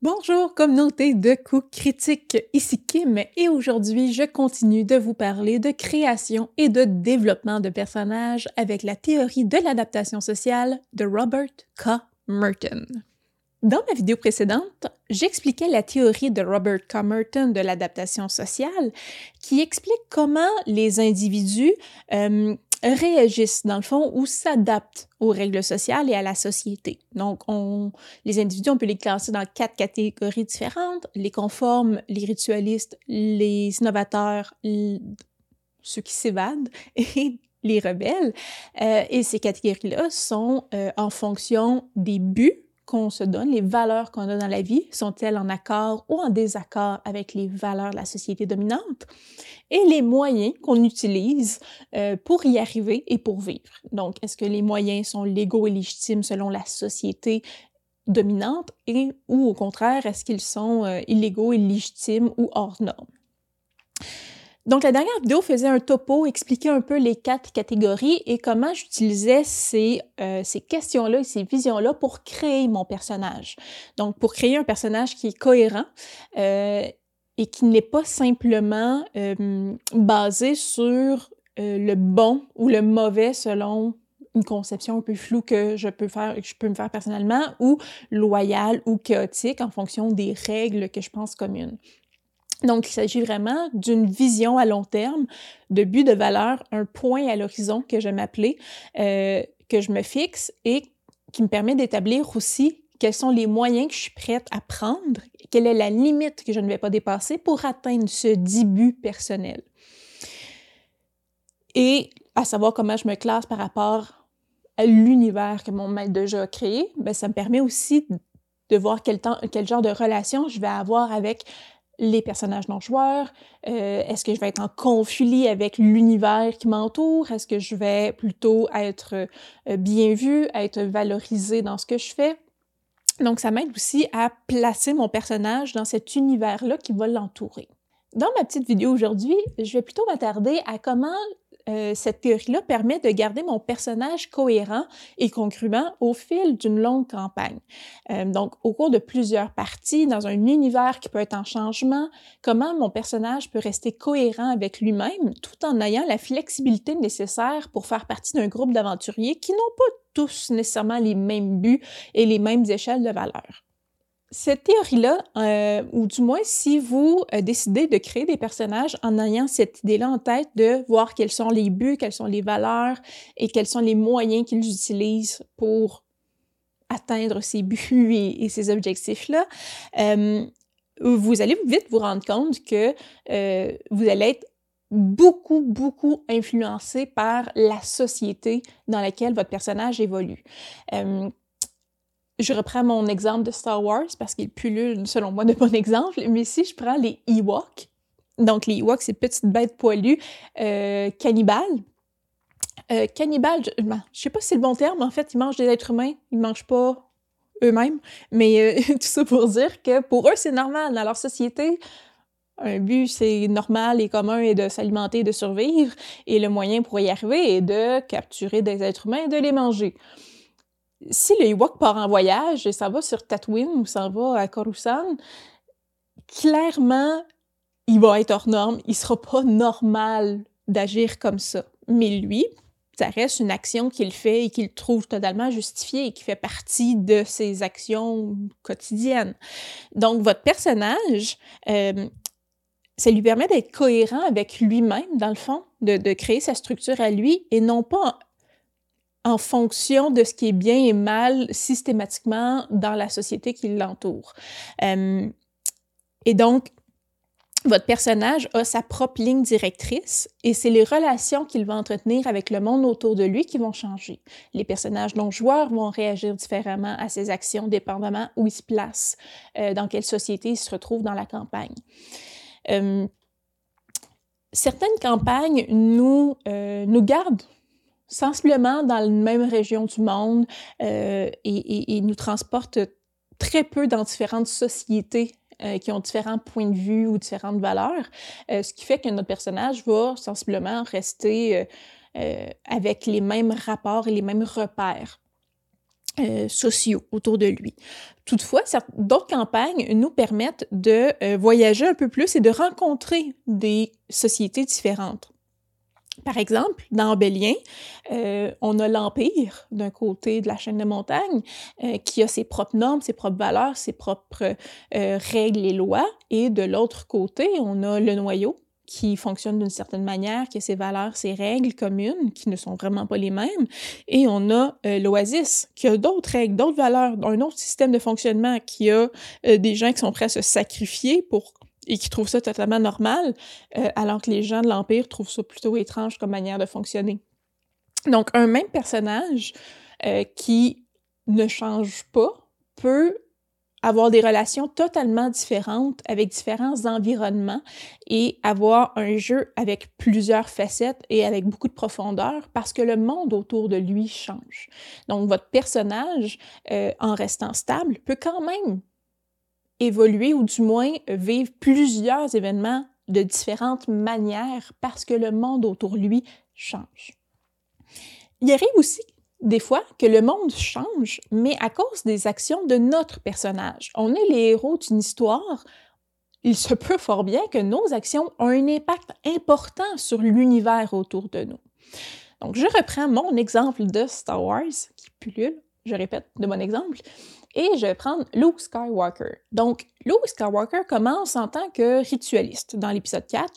Bonjour communauté de coups critiques, ici Kim et aujourd'hui je continue de vous parler de création et de développement de personnages avec la théorie de l'adaptation sociale de Robert K. Merton. Dans ma vidéo précédente, j'expliquais la théorie de Robert K. Merton de l'adaptation sociale qui explique comment les individus euh, réagissent dans le fond ou s'adaptent aux règles sociales et à la société. Donc, on, les individus, on peut les classer dans quatre catégories différentes les conformes, les ritualistes, les innovateurs, ceux qui s'évadent et les rebelles. Euh, et ces catégories-là sont euh, en fonction des buts qu'on se donne, les valeurs qu'on a dans la vie, sont-elles en accord ou en désaccord avec les valeurs de la société dominante, et les moyens qu'on utilise euh, pour y arriver et pour vivre. Donc, est-ce que les moyens sont légaux et légitimes selon la société dominante et ou au contraire, est-ce qu'ils sont euh, illégaux, illégitimes ou hors normes? Donc, la dernière vidéo faisait un topo, expliquait un peu les quatre catégories et comment j'utilisais ces, euh, questions-là et ces visions-là pour créer mon personnage. Donc, pour créer un personnage qui est cohérent euh, et qui n'est pas simplement euh, basé sur le bon ou le mauvais selon une conception un peu floue que je peux faire, que je peux me faire personnellement, ou loyal ou chaotique en fonction des règles que je pense communes. Donc, il s'agit vraiment d'une vision à long terme, de but, de valeur, un point à l'horizon que je m'appelais, euh, que je me fixe et qui me permet d'établir aussi quels sont les moyens que je suis prête à prendre, quelle est la limite que je ne vais pas dépasser pour atteindre ce dit but personnel. Et à savoir comment je me classe par rapport à l'univers que mon maître déjà a créé, bien, ça me permet aussi de voir quel, temps, quel genre de relation je vais avoir avec les personnages non joueurs? Euh, est-ce que je vais être en conflit avec l'univers qui m'entoure? Est-ce que je vais plutôt être euh, bien vu, être valorisé dans ce que je fais? Donc, ça m'aide aussi à placer mon personnage dans cet univers-là qui va l'entourer. Dans ma petite vidéo aujourd'hui, je vais plutôt m'attarder à comment euh, cette théorie-là permet de garder mon personnage cohérent et congruent au fil d'une longue campagne. Euh, donc, au cours de plusieurs parties, dans un univers qui peut être en changement, comment mon personnage peut rester cohérent avec lui-même tout en ayant la flexibilité nécessaire pour faire partie d'un groupe d'aventuriers qui n'ont pas tous nécessairement les mêmes buts et les mêmes échelles de valeur. Cette théorie-là, euh, ou du moins si vous euh, décidez de créer des personnages en ayant cette idée-là en tête de voir quels sont les buts, quelles sont les valeurs et quels sont les moyens qu'ils utilisent pour atteindre ces buts et, ces objectifs-là, euh, vous allez vite vous rendre compte que vous allez être beaucoup, beaucoup influencé par la société dans laquelle votre personnage évolue je reprends mon exemple de Star Wars parce qu'il pullule, selon moi, de bon exemple, mais si je prends les Ewoks, donc les Ewoks, ces petites bêtes poilues euh, cannibales. Euh, cannibales, je, ne sais pas si c'est le bon terme, en fait, ils mangent des êtres humains, ils mangent pas eux-mêmes, mais euh, tout ça pour dire que pour eux, c'est normal. Dans leur société, un but, c'est normal et commun et de s'alimenter de survivre, et le moyen pour y arriver est de capturer des êtres humains et de les manger si le Ewok part en voyage et ça va sur Tatooine ou ça va à Coruscant, clairement, il va être hors norme. Il sera pas normal d'agir comme ça. Mais lui, ça reste une action qu'il fait et qu'il trouve totalement justifiée et qui fait partie de ses actions quotidiennes. Donc, votre personnage, euh, ça lui permet d'être cohérent avec lui-même, dans le fond, de, créer sa structure à lui et non pas en fonction de ce qui est bien et mal systématiquement dans la société qui l'entoure. Euh, et donc, votre personnage a sa propre ligne directrice et c'est les relations qu'il va entretenir avec le monde autour de lui qui vont changer. Les personnages non joueurs vont réagir différemment à ses actions dépendamment où ils se placent, euh, dans quelle société ils se retrouvent dans la campagne. Euh, certaines campagnes nous, nous gardent sensiblement dans la même région du monde euh, et, nous transporte très peu dans différentes sociétés euh, qui ont différents points de vue ou différentes valeurs, euh, ce qui fait que notre personnage va sensiblement rester avec les mêmes rapports et les mêmes repères. sociaux autour de lui. Toutefois, d'autres campagnes nous permettent de euh, voyager un peu plus et de rencontrer des sociétés différentes. Par exemple, dans Bélien, euh, on a l'Empire d'un côté de la chaîne de montagne euh, qui a ses propres normes, ses propres valeurs, ses propres règles et lois, et de l'autre côté, on a le noyau qui fonctionne d'une certaine manière, qui a ses valeurs, ses règles communes, qui ne sont vraiment pas les mêmes. Et on a euh, l'Oasis, qui a d'autres règles, d'autres valeurs, un autre système de fonctionnement, qui a euh, des gens qui sont prêts à se sacrifier pour et qui trouvent ça totalement normal, euh, alors que les gens de l'Empire trouvent ça plutôt étrange comme manière de fonctionner. Donc, un même personnage qui ne change pas peut avoir des relations totalement différentes avec différents environnements et avoir un jeu avec plusieurs facettes et avec beaucoup de profondeur parce que le monde autour de lui change. Donc votre personnage, euh, en restant stable, peut quand même évoluer ou du moins vivre plusieurs événements de différentes manières parce que le monde autour lui change. Il arrive aussi des fois que le monde change, mais à cause des actions de notre personnage. On est les héros d'une histoire. Il se peut fort bien que nos actions ont un impact important sur l'univers autour de nous. Donc, je reprends mon exemple de Star Wars, qui pullule, je répète de mon exemple, et je vais prendre Luke Skywalker. Donc, Luke Skywalker commence en tant que ritualiste dans l'épisode 4.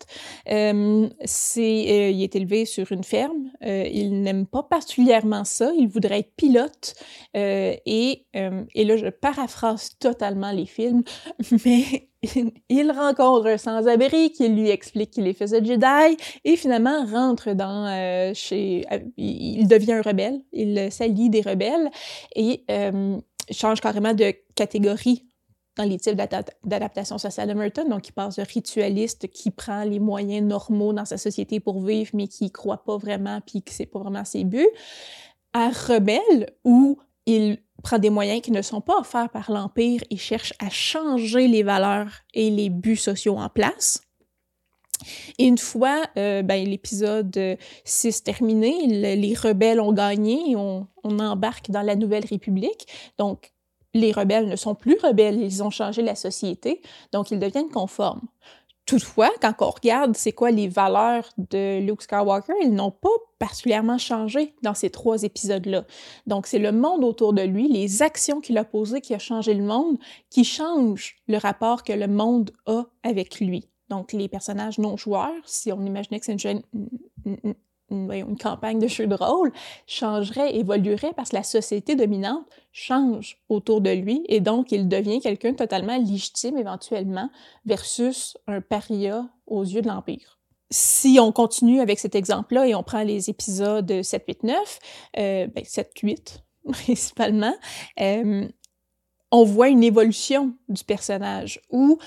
Euh, c'est, euh, il est élevé sur une ferme. Euh, il n'aime pas particulièrement ça. Il voudrait être pilote. et, et là, je paraphrase totalement les films, mais il rencontre un sans-abri qui lui explique qu'il est fils de Jedi et finalement rentre dans chez... Il devient un rebelle. Il s'allie des rebelles et change carrément de catégorie dans les types d'adaptation sociale de Merton. Donc, il passe de ritualiste qui prend les moyens normaux dans sa société pour vivre, mais qui ne croit pas vraiment, puis que c'est pas vraiment ses buts, à rebelle, où il prend des moyens qui ne sont pas offerts par l'Empire et cherche à changer les valeurs et les buts sociaux en place. Une fois euh, ben, l'épisode 6 terminé, les rebelles ont gagné, on, on embarque dans la Nouvelle République. Donc, les rebelles ne sont plus rebelles, ils ont changé la société, donc ils deviennent conformes. Toutefois, quand on regarde c'est quoi les valeurs de Luke Skywalker, ils n'ont pas particulièrement changé dans ces trois épisodes-là. Donc, c'est le monde autour de lui, les actions qu'il a posées qui a changé le monde, qui changent le rapport que le monde a avec lui. Donc, les personnages non joueurs, si on imaginait que c'est une, une, campagne de jeu de rôle, changerait, évoluerait parce que la société dominante change autour de lui et donc il devient quelqu'un totalement légitime éventuellement versus un paria aux yeux de l'Empire. Si on continue avec cet exemple-là et on prend les épisodes 7, 8, 9, euh, ben 7, 8 principalement, euh, on voit une évolution du personnage où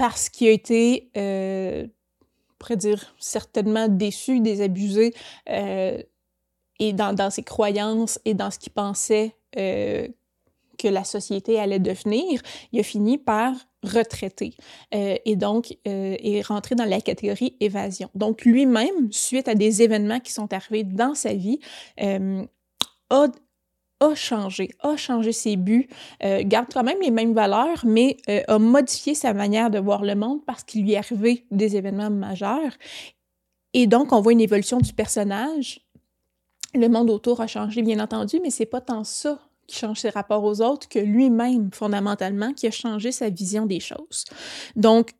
parce qu'il a été, euh, on pourrait dire, certainement déçu, désabusé, euh, et dans, ses croyances et dans ce qu'il pensait euh, que la société allait devenir, il a fini par retraiter et donc euh, est rentré dans la catégorie évasion. Donc lui-même, suite à des événements qui sont arrivés dans sa vie, a a changé, a changé ses buts, euh, garde quand même les mêmes valeurs, mais euh, a modifié sa manière de voir le monde parce qu'il lui est arrivé des événements majeurs. Et donc, on voit une évolution du personnage. Le monde autour a changé, bien entendu, mais c'est pas tant ça qui change ses rapports aux autres que lui-même, fondamentalement, qui a changé sa vision des choses. Donc,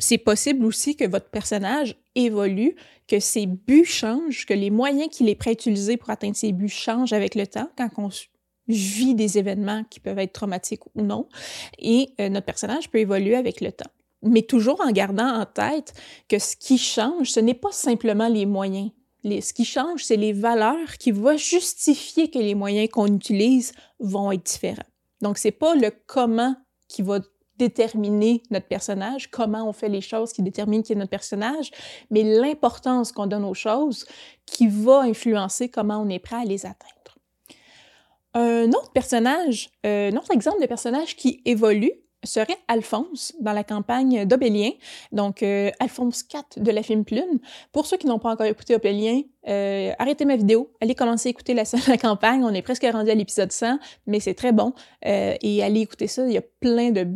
c'est possible aussi que votre personnage évolue, que ses buts changent, que les moyens qu'il est prêt à utiliser pour atteindre ses buts changent avec le temps quand on vit des événements qui peuvent être traumatiques ou non. Et euh, notre personnage peut évoluer avec le temps. Mais toujours en gardant en tête que ce qui change, ce n'est pas simplement les moyens. ce qui change, c'est les valeurs qui vont justifier que les moyens qu'on utilise vont être différents. Donc, c'est pas le comment qui va déterminer notre personnage, comment on fait les choses qui déterminent qui est notre personnage, mais l'importance qu'on donne aux choses qui va influencer comment on est prêt à les atteindre. Un autre personnage, euh, un autre exemple de personnage qui évolue, serait Alphonse dans la campagne d'Obélien, donc euh, Alphonse IV de la film Plume. Pour ceux qui n'ont pas encore écouté Obélien, euh, arrêtez ma vidéo, allez commencer à écouter la, la campagne, on est presque rendu à l'épisode 100, mais c'est très bon, et allez écouter ça, il y a plein de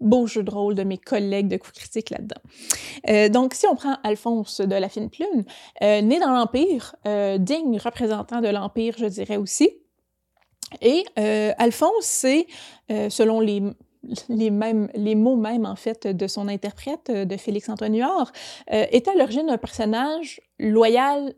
beaux jeux de rôle de mes collègues de coups critiques là-dedans. donc, si on prend Alphonse de la fine plume, né dans l'Empire, digne représentant de l'Empire, je dirais aussi, et Alphonse, c'est, selon les, les, mêmes, les mots même, en fait, de son interprète, euh, de Félix-Antoine Huard, euh, est à l'origine d'un personnage loyal,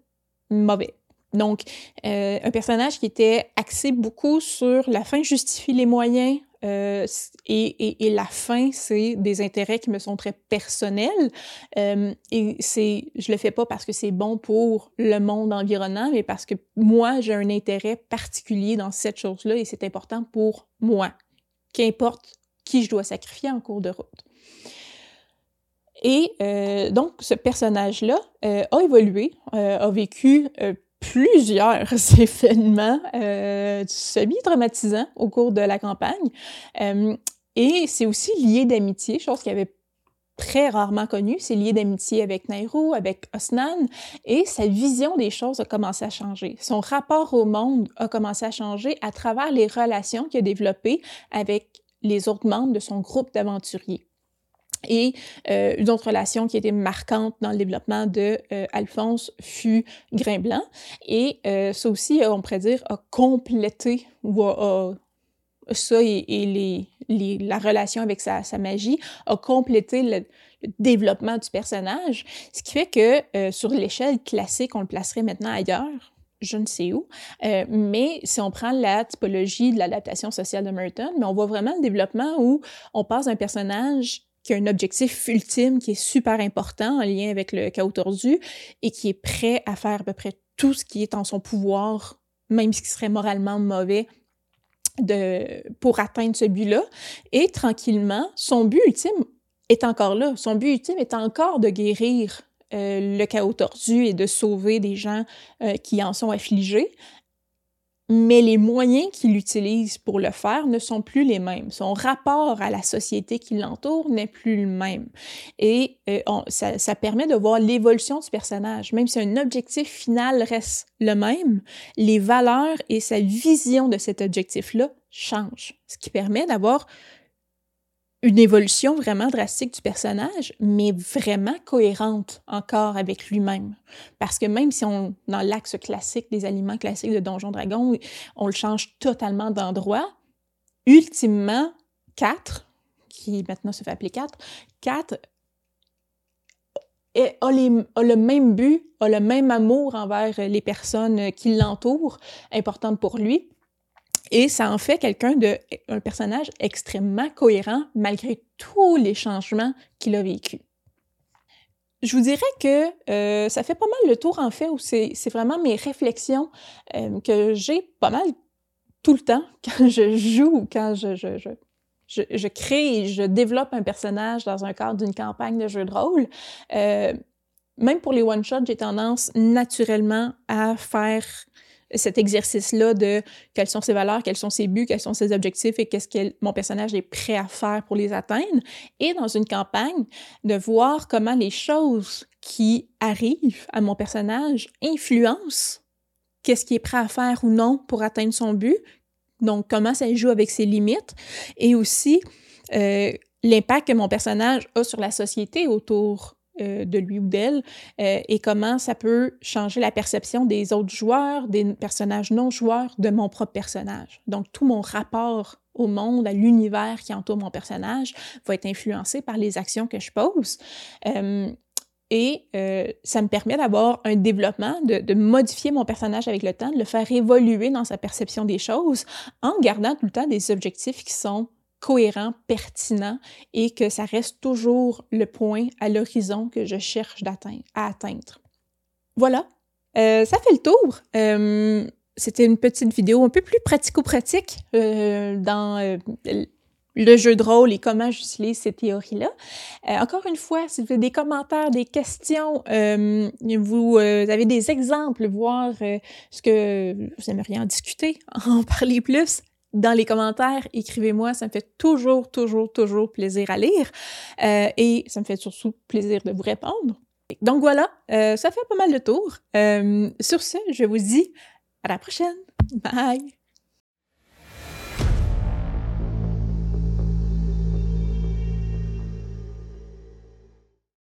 mauvais. Donc, euh, un personnage qui était axé beaucoup sur la fin justifie les moyens, euh, et, la fin, c'est des intérêts qui me sont très personnels. Euh, et c'est, je le fais pas parce que c'est bon pour le monde environnant, mais parce que moi, j'ai un intérêt particulier dans cette chose-là et c'est important pour moi. Qu'importe qui je dois sacrifier en cours de route. Et euh, donc, ce personnage-là a évolué, a vécu plusieurs événements semi-traumatisants au cours de la campagne. et c'est aussi lié d'amitié, chose qu'il avait très rarement connue. C'est lié d'amitié avec Nairou, avec Osnan, et sa vision des choses a commencé à changer. Son rapport au monde a commencé à changer à travers les relations qu'il a développées avec les autres membres de son groupe d'aventuriers. Et euh, une autre relation qui était marquante dans le développement de euh, Alphonse fut Grain Blanc. Et euh, ça aussi, on pourrait dire, a complété ou ça et, la relation avec sa, magie a complété le, développement du personnage, ce qui fait que sur l'échelle classique, on le placerait maintenant ailleurs, je ne sais où. Euh, mais si on prend la typologie de l'adaptation sociale de Merton, mais on voit vraiment le développement où on passe d'un personnage qui a un objectif ultime qui est super important en lien avec le chaos tordu et qui est prêt à faire à peu près tout ce qui est en son pouvoir, même ce qui serait moralement mauvais, de, pour atteindre ce but-là. Et tranquillement, son but ultime est encore là. Son but ultime est encore de guérir euh, le chaos tordu et de sauver des gens euh, qui en sont affligés. Mais les moyens qu'il utilise pour le faire ne sont plus les mêmes. Son rapport à la société qui l'entoure n'est plus le même. Et euh, ça, ça, permet de voir l'évolution du personnage. Même si un objectif final reste le même, les valeurs et sa vision de cet objectif-là changent. Ce qui permet d'avoir une évolution vraiment drastique du personnage, mais vraiment cohérente encore avec lui-même. Parce que même si on, dans l'axe classique des aliments classiques de Donjon Dragon, on le change totalement d'endroit, ultimement, 4, qui maintenant se fait appeler 4, 4 a, a, le même but, a le même amour envers les personnes qui l'entourent, importantes pour lui, et ça en fait quelqu'un de un personnage extrêmement cohérent malgré tous les changements qu'il a vécu. Je vous dirais que euh, ça fait pas mal le tour en fait où c'est vraiment mes réflexions euh, que j'ai pas mal tout le temps quand je joue, quand je, je, je, crée et je développe un personnage dans un cadre d'une campagne de jeu de rôle. Euh, même pour les one-shots, j'ai tendance naturellement à faire cet exercice-là de quelles sont ses valeurs, quels sont ses buts, quels sont ses objectifs et qu'est-ce que mon personnage est prêt à faire pour les atteindre. Et dans une campagne, de voir comment les choses qui arrivent à mon personnage influencent qu'est-ce qu'il est prêt à faire ou non pour atteindre son but. Donc, comment ça joue avec ses limites et aussi euh, l'impact que mon personnage a sur la société autour euh, de lui ou d'elle euh, et comment ça peut changer la perception des autres joueurs, des personnages non joueurs, de mon propre personnage. Donc tout mon rapport au monde, à l'univers qui entoure mon personnage va être influencé par les actions que je pose. Euh, et ça me permet d'avoir un développement, de, de, modifier mon personnage avec le temps, de le faire évoluer dans sa perception des choses en gardant tout le temps des objectifs qui sont cohérent, pertinent et que ça reste toujours le point à l'horizon que je cherche à atteindre. Voilà, euh, ça fait le tour. Euh, c'était une petite vidéo un peu plus pratico-pratique euh, dans le jeu de rôle et comment j'utilise ces théories-là. encore une fois, si vous avez des commentaires, des questions, vous avez des exemples, voir ce que vous aimeriez en discuter, en parler plus, dans les commentaires, écrivez-moi, ça me fait toujours, toujours, toujours plaisir à lire euh, et ça me fait surtout plaisir de vous répondre. Donc voilà, euh, ça fait pas mal de tours. Euh, sur ce, je vous dis à la prochaine. Bye!